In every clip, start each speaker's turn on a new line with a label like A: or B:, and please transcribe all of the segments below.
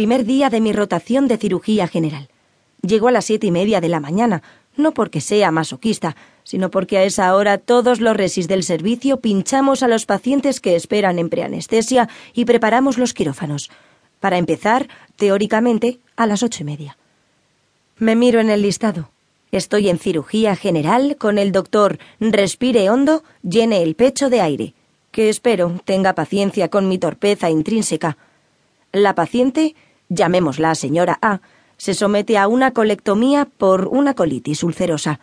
A: primer día de mi rotación de cirugía general. Llego a las siete y media de la mañana, no porque sea masoquista, sino porque a esa hora todos los resis del servicio pinchamos a los pacientes que esperan en preanestesia y preparamos los quirófanos. Para empezar, teóricamente, a las ocho y media. Me miro en el listado. Estoy en cirugía general con el doctor Respire hondo, llene el pecho de aire, que espero tenga paciencia con mi torpeza intrínseca. La paciente, llamémosla señora A, se somete a una colectomía por una colitis ulcerosa.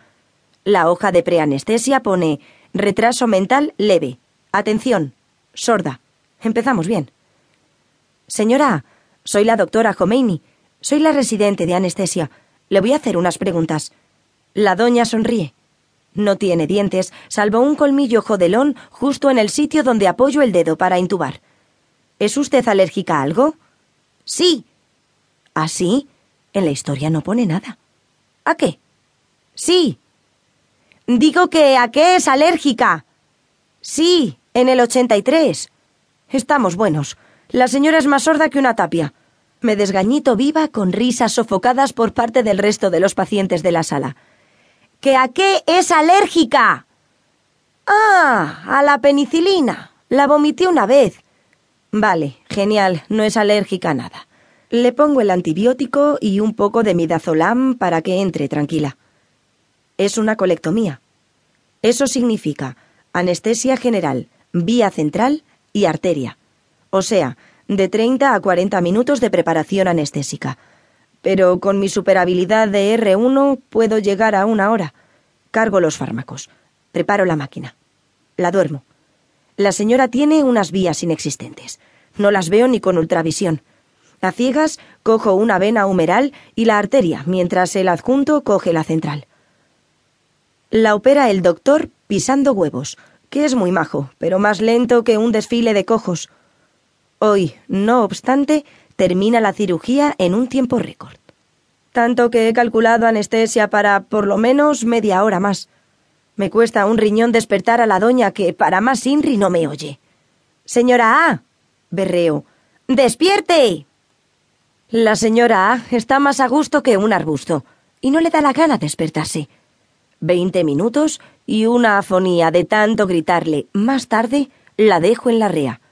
A: La hoja de preanestesia pone retraso mental leve. Atención, sorda. Empezamos bien. Señora, soy la doctora Jomeini. Soy la residente de anestesia. Le voy a hacer unas preguntas. La doña sonríe. No tiene dientes, salvo un colmillo jodelón justo en el sitio donde apoyo el dedo para intubar. ¿Es usted alérgica a algo? Sí. ¿Ah, sí? En la historia no pone nada. ¿A qué? Sí. Digo que a qué es alérgica. Sí, en el 83. Estamos buenos. La señora es más sorda que una tapia. Me desgañito viva con risas sofocadas por parte del resto de los pacientes de la sala. ¿Que a qué es alérgica? Ah, a la penicilina. La vomité una vez. Vale, genial, no es alérgica a nada. Le pongo el antibiótico y un poco de midazolam para que entre tranquila. Es una colectomía. Eso significa anestesia general, vía central y arteria. O sea, de 30 a 40 minutos de preparación anestésica. Pero con mi superhabilidad de R1 puedo llegar a una hora. Cargo los fármacos. Preparo la máquina. La duermo. La señora tiene unas vías inexistentes. No las veo ni con ultravisión. A ciegas cojo una vena humeral y la arteria, mientras el adjunto coge la central. La opera el doctor pisando huevos, que es muy majo, pero más lento que un desfile de cojos. Hoy, no obstante, termina la cirugía en un tiempo récord. Tanto que he calculado anestesia para por lo menos media hora más. Me cuesta un riñón despertar a la doña que, para más Inri, no me oye. Señora A. berreo. ¡Despierte! La señora A está más a gusto que un arbusto, y no le da la gana despertarse. Veinte minutos y una afonía de tanto gritarle más tarde la dejo en la rea.